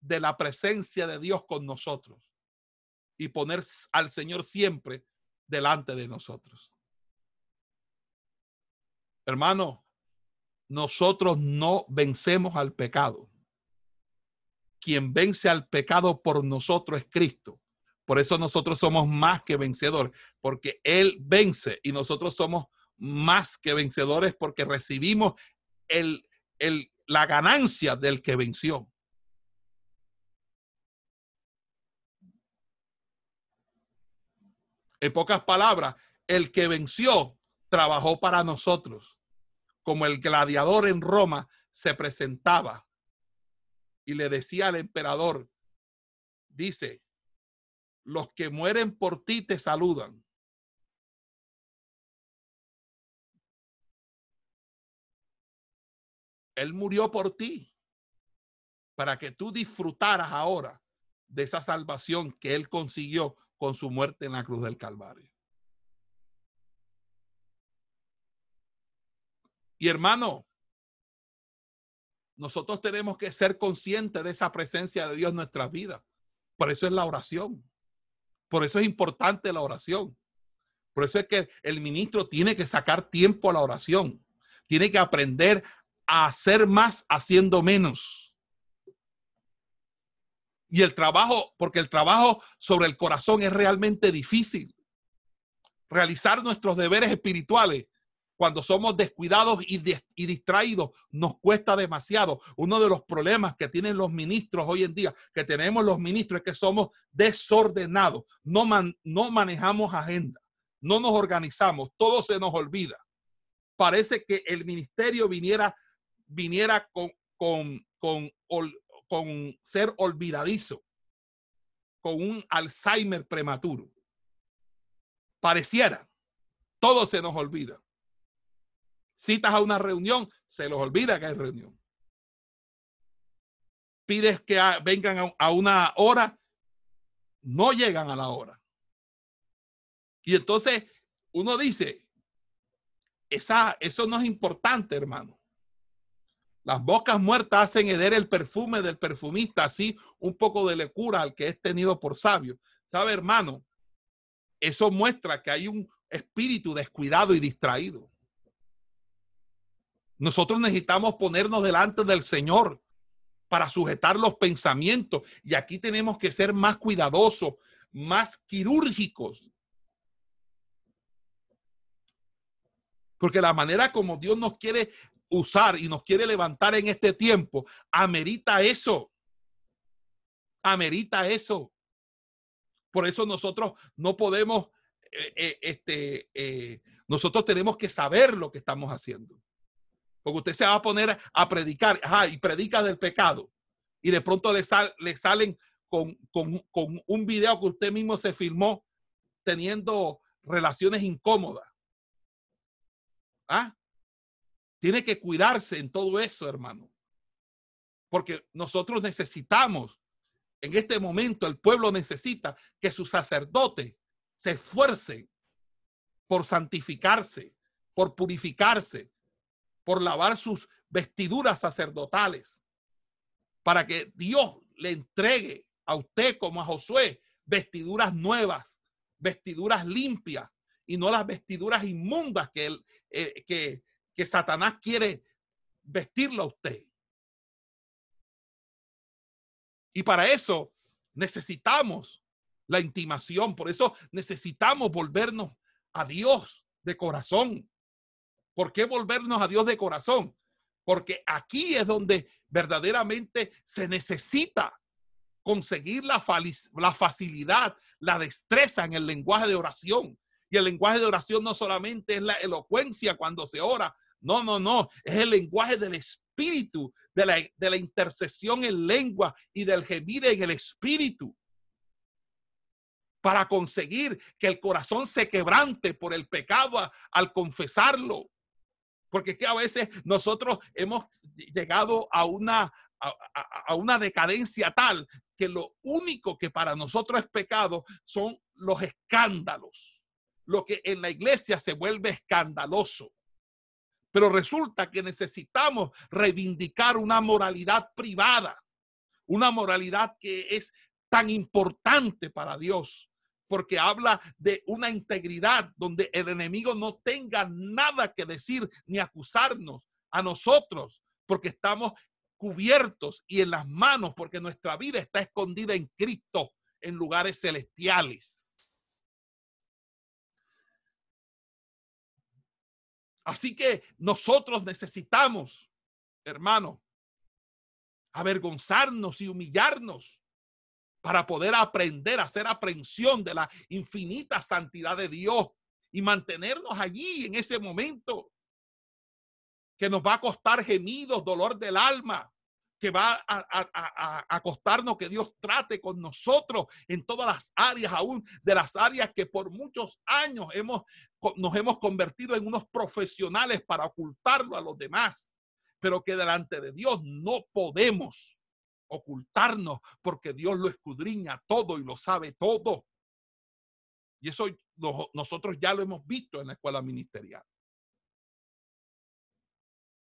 de la presencia de Dios con nosotros y poner al Señor siempre delante de nosotros. Hermano, nosotros no vencemos al pecado. Quien vence al pecado por nosotros es Cristo. Por eso nosotros somos más que vencedores, porque Él vence y nosotros somos más que vencedores porque recibimos el, el, la ganancia del que venció. En pocas palabras, el que venció trabajó para nosotros como el gladiador en Roma se presentaba y le decía al emperador, dice, los que mueren por ti te saludan. Él murió por ti para que tú disfrutaras ahora de esa salvación que Él consiguió con su muerte en la cruz del Calvario. Y hermano, nosotros tenemos que ser conscientes de esa presencia de Dios en nuestras vidas. Por eso es la oración. Por eso es importante la oración. Por eso es que el ministro tiene que sacar tiempo a la oración. Tiene que aprender a hacer más haciendo menos. Y el trabajo, porque el trabajo sobre el corazón es realmente difícil. Realizar nuestros deberes espirituales cuando somos descuidados y, distraídos nos cuesta demasiado. Uno de los problemas que tienen los ministros hoy en día, que tenemos los ministros, es que somos desordenados, no, manejamos agenda, no nos organizamos, todo se nos olvida. Parece que el ministerio viniera con ser olvidadizo, con un Alzheimer prematuro. Pareciera, todo se nos olvida. Citas a una reunión, se los olvida que hay reunión. Pides que vengan a una hora, no llegan a la hora. Y entonces uno dice, esa, eso no es importante, hermano. Las bocas muertas hacen heder el perfume del perfumista, así un poco de lecura al que es tenido por sabio. ¿Sabe, hermano? Eso muestra que hay un espíritu descuidado y distraído. Nosotros necesitamos ponernos delante del Señor para sujetar los pensamientos. Y aquí tenemos que ser más cuidadosos, más quirúrgicos. Porque la manera como Dios nos quiere usar y nos quiere levantar en este tiempo, amerita eso. Amerita eso. Por eso nosotros no podemos, eh, eh, este, eh, nosotros tenemos que saber lo que estamos haciendo. Porque usted se va a poner a predicar, ajá, y predica del pecado. Y de pronto le, le salen con, con, con un video que usted mismo se filmó teniendo relaciones incómodas. ¿Ah? Tiene que cuidarse en todo eso, hermano. Porque nosotros necesitamos, en este momento el pueblo necesita que sus sacerdotes se esfuercen por santificarse, por purificarse, por lavar sus vestiduras sacerdotales, para que Dios le entregue a usted como a Josué vestiduras nuevas, vestiduras limpias y no las vestiduras inmundas que, eh, que Satanás quiere vestirlo a usted. Y para eso necesitamos la intimación, por eso necesitamos volvernos a Dios de corazón. ¿Por qué volvernos a Dios de corazón? Porque aquí es donde verdaderamente se necesita conseguir la, la facilidad, la destreza en el lenguaje de oración. Y el lenguaje de oración no solamente es la elocuencia cuando se ora, no, no, no. Es el lenguaje del espíritu, de la, de la intercesión en lengua y del gemir en el espíritu. Para conseguir que el corazón se quebrante por el pecado al confesarlo. Porque es que a veces nosotros hemos llegado a una, a, a, una decadencia tal que lo único que para nosotros es pecado son los escándalos. Lo que en la iglesia se vuelve escandaloso. Pero resulta que necesitamos reivindicar una moralidad privada, una moralidad que es tan importante para Dios, porque habla de una integridad donde el enemigo no tenga nada que decir ni acusarnos a nosotros, porque estamos cubiertos y en las manos, porque nuestra vida está escondida en Cristo en lugares celestiales. Así que nosotros necesitamos, hermano, avergonzarnos y humillarnos para poder aprender a hacer aprensión de la infinita santidad de Dios y mantenernos allí en ese momento que nos va a costar gemidos, dolor del alma, que va a, a, a, costarnos que Dios trate con nosotros en todas las áreas, aún de las áreas que por muchos años hemos, nos hemos convertido en unos profesionales para ocultarlo a los demás, pero que delante de Dios no podemos ocultarnos porque Dios lo escudriña todo y lo sabe todo. Y eso nosotros ya lo hemos visto en la escuela ministerial.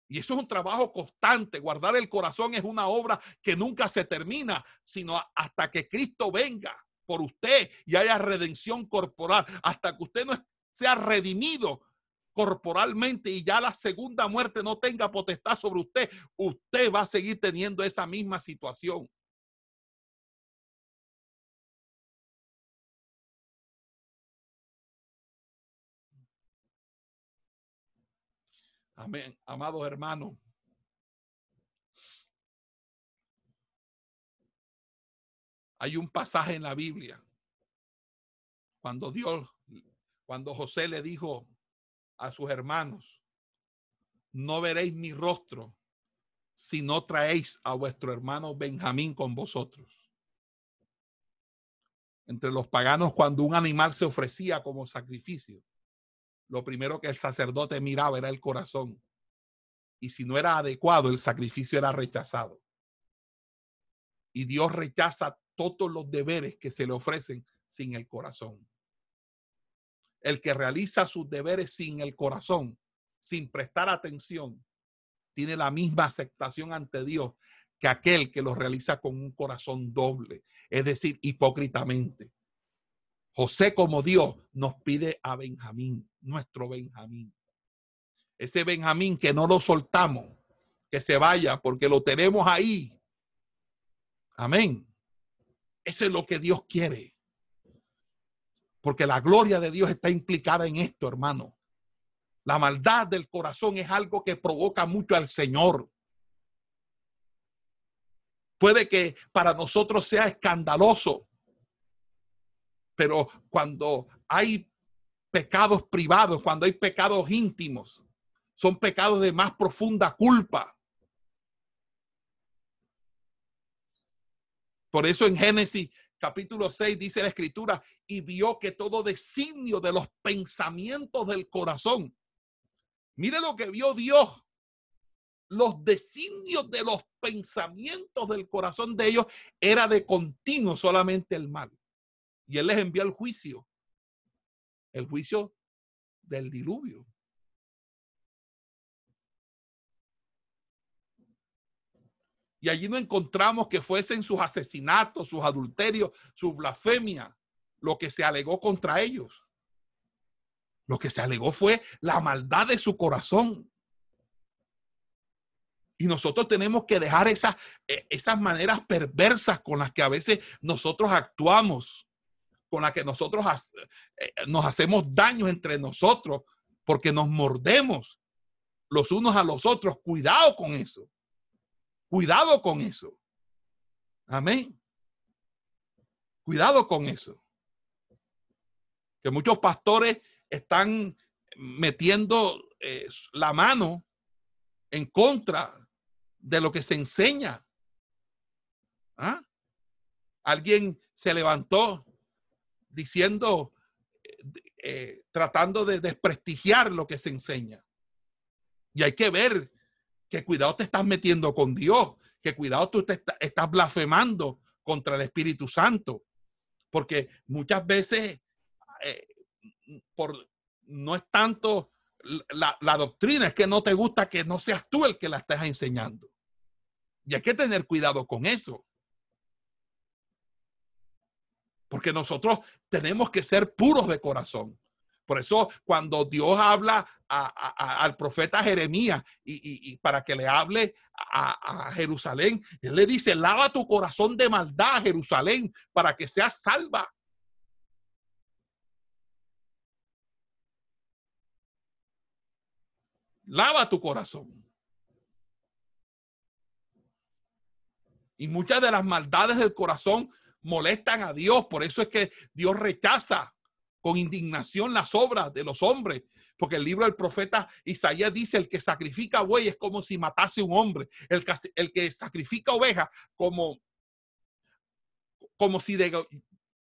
Y eso es un trabajo constante. Guardar el corazón es una obra que nunca se termina, sino hasta que Cristo venga por usted y haya redención corporal, hasta que usted no sea redimido corporalmente y ya la segunda muerte no tenga potestad sobre usted, usted va a seguir teniendo esa misma situación. Amén. Amados hermanos. Hay un pasaje en la Biblia cuando Dios, cuando José le dijo a sus hermanos, no veréis mi rostro si no traéis a vuestro hermano Benjamín con vosotros. Entre los paganos, cuando un animal se ofrecía como sacrificio, lo primero que el sacerdote miraba era el corazón. Y si no era adecuado, el sacrificio era rechazado. Y Dios rechaza todos los deberes que se le ofrecen sin el corazón. El que realiza sus deberes sin el corazón, sin prestar atención, tiene la misma aceptación ante Dios que aquel que lo realiza con un corazón doble, es decir, hipócritamente. José como Dios nos pide a Benjamín, nuestro Benjamín. Ese Benjamín que no lo soltamos, que se vaya porque lo tenemos ahí. Amén. Eso es lo que Dios quiere. Porque la gloria de Dios está implicada en esto, hermano. La maldad del corazón es algo que provoca mucho al Señor. Puede que para nosotros sea escandaloso, pero cuando hay pecados privados, cuando hay pecados íntimos, son pecados de más profunda culpa. Por eso en Génesis capítulo 6 dice la escritura, y vio que todo designio de los pensamientos del corazón. Mire lo que vio Dios. Los designios de los pensamientos del corazón de ellos era de continuo solamente el mal y él les envió el juicio, el juicio del diluvio. Y allí no encontramos que fuesen sus asesinatos, sus adulterios, su blasfemia, lo que se alegó contra ellos. Lo que se alegó fue la maldad de su corazón. Y nosotros tenemos que dejar esas, e, esas maneras perversas con las que a veces nosotros actuamos con la que nosotros eh, nos hacemos daño entre nosotros porque nos mordemos los unos a los otros. Cuidado con eso. Cuidado con eso. Amén. Cuidado con eso. Que muchos pastores están metiendo eh, la mano en contra de lo que se enseña. ¿Ah? Alguien se levantó diciendo, eh, tratando de desprestigiar lo que se enseña. Y hay que ver que cuidado te estás metiendo con Dios, que cuidado tú te estás blasfemando contra el Espíritu Santo, porque muchas veces eh, por, no es tanto la, la, doctrina, es que no te gusta que no seas tú el que la estés enseñando. Y hay que tener cuidado con eso. porque nosotros tenemos que ser puros de corazón. Por eso cuando Dios habla al profeta Jeremías y, para que le hable a, Jerusalén, Él le dice, lava tu corazón de maldad, Jerusalén, para que seas salva. Lava tu corazón. Y muchas de las maldades del corazón molestan a Dios. Por eso es que Dios rechaza con indignación las obras de los hombres, Porque el libro del profeta Isaías dice, el que sacrifica buey es como si matase un hombre. El que, el que sacrifica oveja como, como, si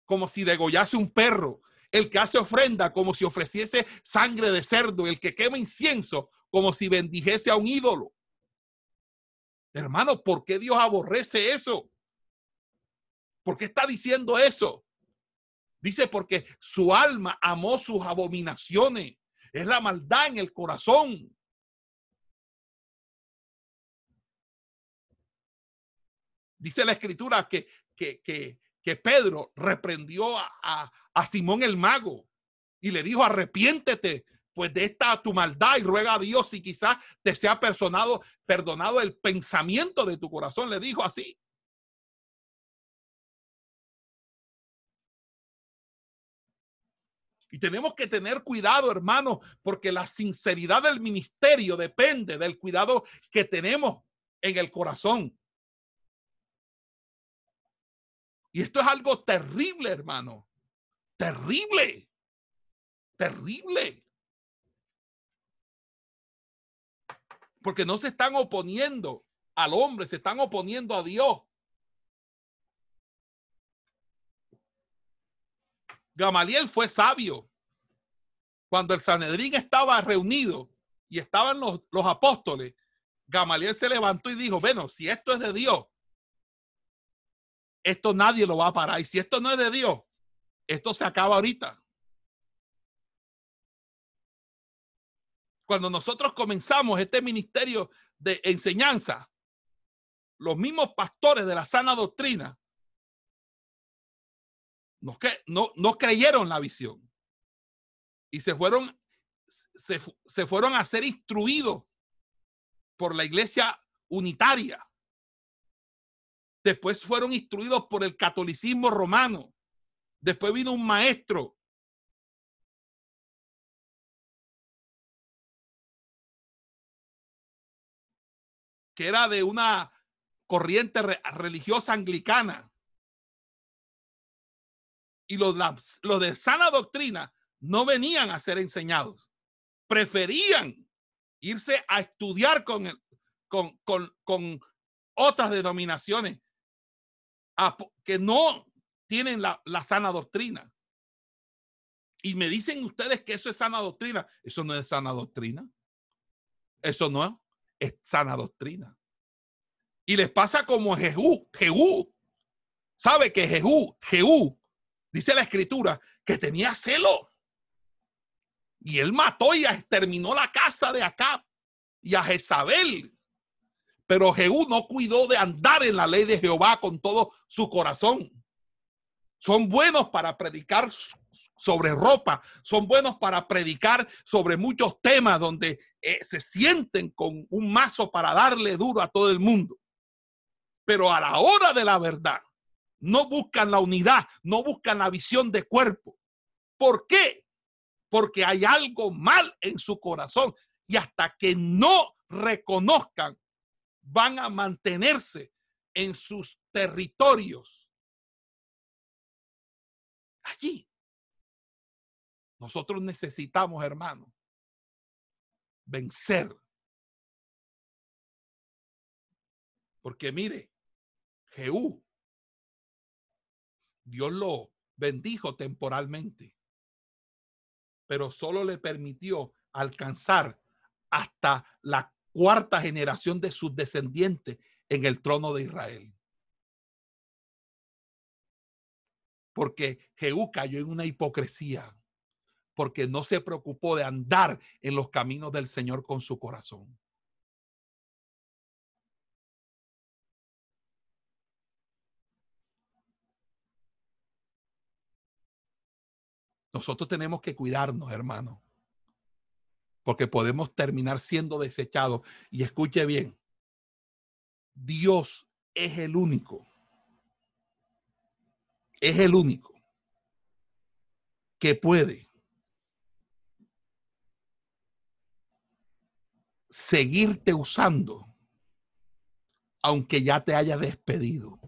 como si degollase un perro. El que hace ofrenda como si ofreciese sangre de cerdo. El que quema incienso como si bendijese a un ídolo. Hermano, ¿por qué Dios aborrece eso? ¿Por qué está diciendo eso? Dice porque su alma amó sus abominaciones. Es la maldad en el corazón. Dice la escritura que, que, que, que Pedro reprendió a, a, Simón el mago y le dijo, arrepiéntete pues de esta tu maldad y ruega a Dios si quizás te sea perdonado el pensamiento de tu corazón. Le dijo así. Tenemos que tener cuidado, hermano, porque la sinceridad del ministerio depende del cuidado que tenemos en el corazón. Y esto es algo terrible, hermano. Terrible. Terrible. Porque no se están oponiendo al hombre, se están oponiendo a Dios. Gamaliel fue sabio. Cuando el Sanedrín estaba reunido y estaban los, los apóstoles, Gamaliel se levantó y dijo, bueno, si esto es de Dios, esto nadie lo va a parar. Y si esto no es de Dios, esto se acaba ahorita. Cuando nosotros comenzamos este ministerio de enseñanza, los mismos pastores de la sana doctrina no, no, no creyeron la visión y se fueron, se, se fueron a ser instruidos por la iglesia unitaria. Después fueron instruidos por el catolicismo romano. Después vino un maestro que era de una corriente religiosa anglicana y los, los de sana doctrina no venían a ser enseñados. Preferían irse a estudiar con, con, con, con otras denominaciones que no tienen la, la sana doctrina. Y me dicen ustedes que eso es sana doctrina. Eso no es sana doctrina. Eso no es sana doctrina. Y les pasa como Jehú. Jehú. ¿Sabe que Jehú, Jehú dice la escritura, que tenía celo. Y él mató y exterminó la casa de Acab y a Jezabel. Pero Jehú no cuidó de andar en la ley de Jehová con todo su corazón. Son buenos para predicar sobre ropa, son buenos para predicar sobre muchos temas donde eh, se sienten con un mazo para darle duro a todo el mundo. Pero a la hora de la verdad, no buscan la unidad, no buscan la visión de cuerpo. ¿Por qué? Porque hay algo mal en su corazón y hasta que no reconozcan, van a mantenerse en sus territorios. Allí. Nosotros necesitamos, hermano, vencer. Porque mire, Jehú Dios lo bendijo temporalmente, pero solo le permitió alcanzar hasta la cuarta generación de sus descendientes en el trono de Israel. Porque Jehú cayó en una hipocresía, porque no se preocupó de andar en los caminos del Señor con su corazón. Nosotros tenemos que cuidarnos, hermano, porque podemos terminar siendo desechados. Y escuche bien, Dios es el único, es el único que puede seguirte usando aunque ya te haya despedido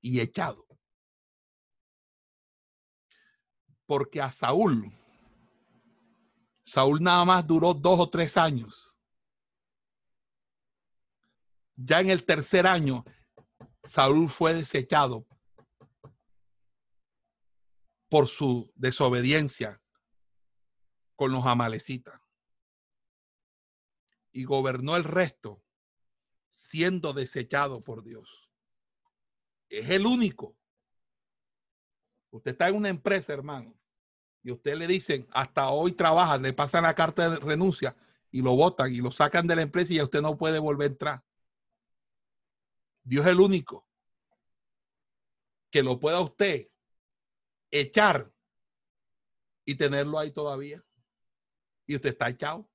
y echado. Porque a Saúl Saúl nada más duró dos o tres años. Ya en el tercer año, Saúl fue desechado por su desobediencia con los amalecitas. Y gobernó el resto siendo desechado por Dios. Es el único. Usted está en una empresa, hermano, y usted le dicen, hasta hoy trabaja, le pasan la carta de renuncia y lo votan y lo sacan de la empresa y ya usted no puede volver a entrar. Dios es el único que lo pueda usted echar y tenerlo ahí todavía. Y usted está echado.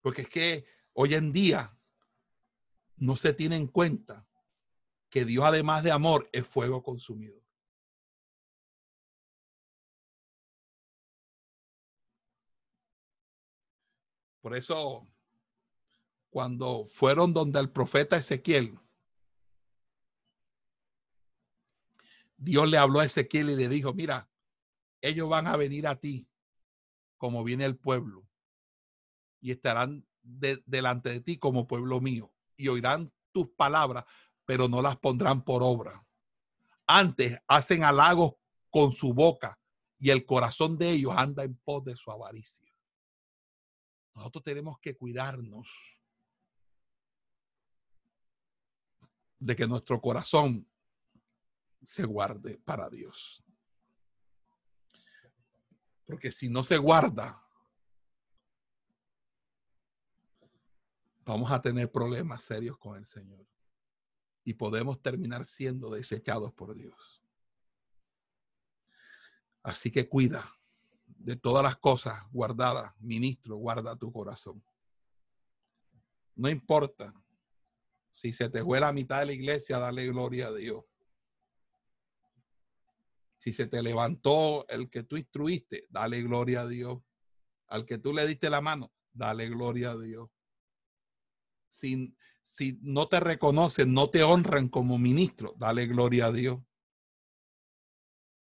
Porque es que hoy en día no se tiene en cuenta que Dios, además de amor, es fuego consumido. Por eso, cuando fueron donde el profeta Ezequiel, Dios le habló a Ezequiel y le dijo, mira, ellos van a venir a ti como viene el pueblo y estarán delante de ti como pueblo mío y oirán tus palabras, pero no las pondrán por obra. Antes hacen halagos con su boca y el corazón de ellos anda en pos de su avaricia. Nosotros tenemos que cuidarnos de que nuestro corazón se guarde para Dios. Porque si no se guarda, vamos a tener problemas serios con el Señor. Y podemos terminar siendo desechados por Dios. Así que cuida de todas las cosas guardadas. Ministro, guarda tu corazón. No importa. Si se te fue la mitad de la iglesia, dale gloria a Dios. Si se te levantó el que tú instruiste, dale gloria a Dios. Al que tú le diste la mano, dale gloria a Dios. Si, si no te reconocen, no te honran como ministro, dale gloria a Dios.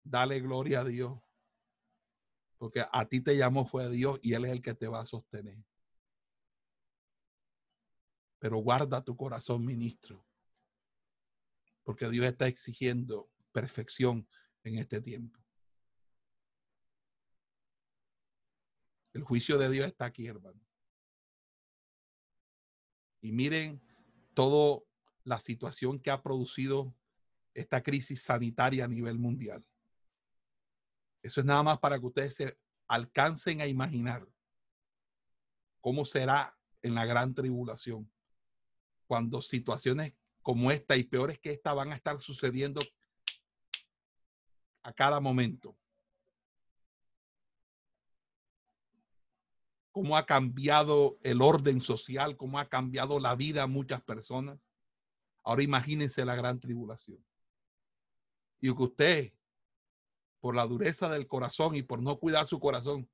Dale gloria a Dios. Porque a ti te llamó fue Dios y Él es el que te va a sostener. Pero guarda tu corazón, ministro. Porque Dios está exigiendo perfección en este tiempo. El juicio de Dios está aquí, hermano. Y miren toda la situación que ha producido esta crisis sanitaria a nivel mundial. Eso es nada más para que ustedes se alcancen a imaginar cómo será en la gran tribulación cuando situaciones como esta y peores que esta van a estar sucediendo a cada momento. Cómo ha cambiado el orden social, cómo ha cambiado la vida a muchas personas. Ahora imagínense la gran tribulación. Y que usted, por la dureza del corazón y por no cuidar su corazón,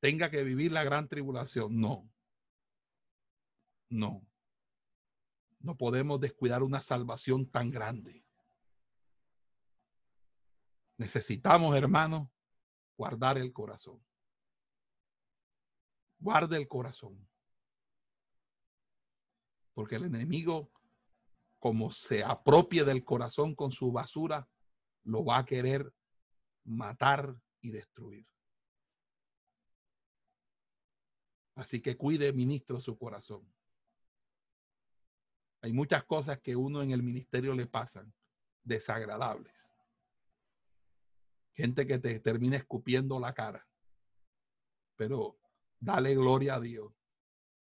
tenga que vivir la gran tribulación. No. No. No podemos descuidar una salvación tan grande. Necesitamos, hermanos, guardar el corazón. Guarde el corazón. Porque el enemigo, como se apropie del corazón con su basura, lo va a querer matar y destruir. Así que cuide, ministro, su corazón. Hay muchas cosas que uno en el ministerio le pasan desagradables gente que te termina escupiendo la cara. Pero dale gloria a Dios.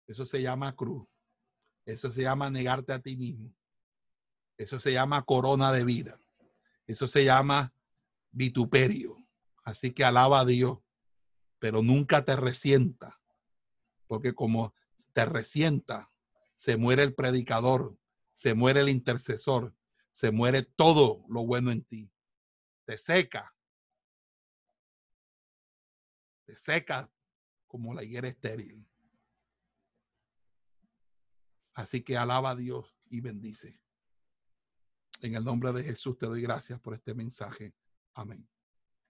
Eso se llama cruz. Eso se llama negarte a ti mismo. Eso se llama corona de vida. Eso se llama vituperio. Así que alaba a Dios, pero nunca te resienta, porque como te resienta, se muere el predicador, se muere el intercesor, se muere todo lo bueno en ti. Te seca, seca como la higuera estéril. Así que alaba a Dios y bendice. En el nombre de Jesús te doy gracias por este mensaje. Amén.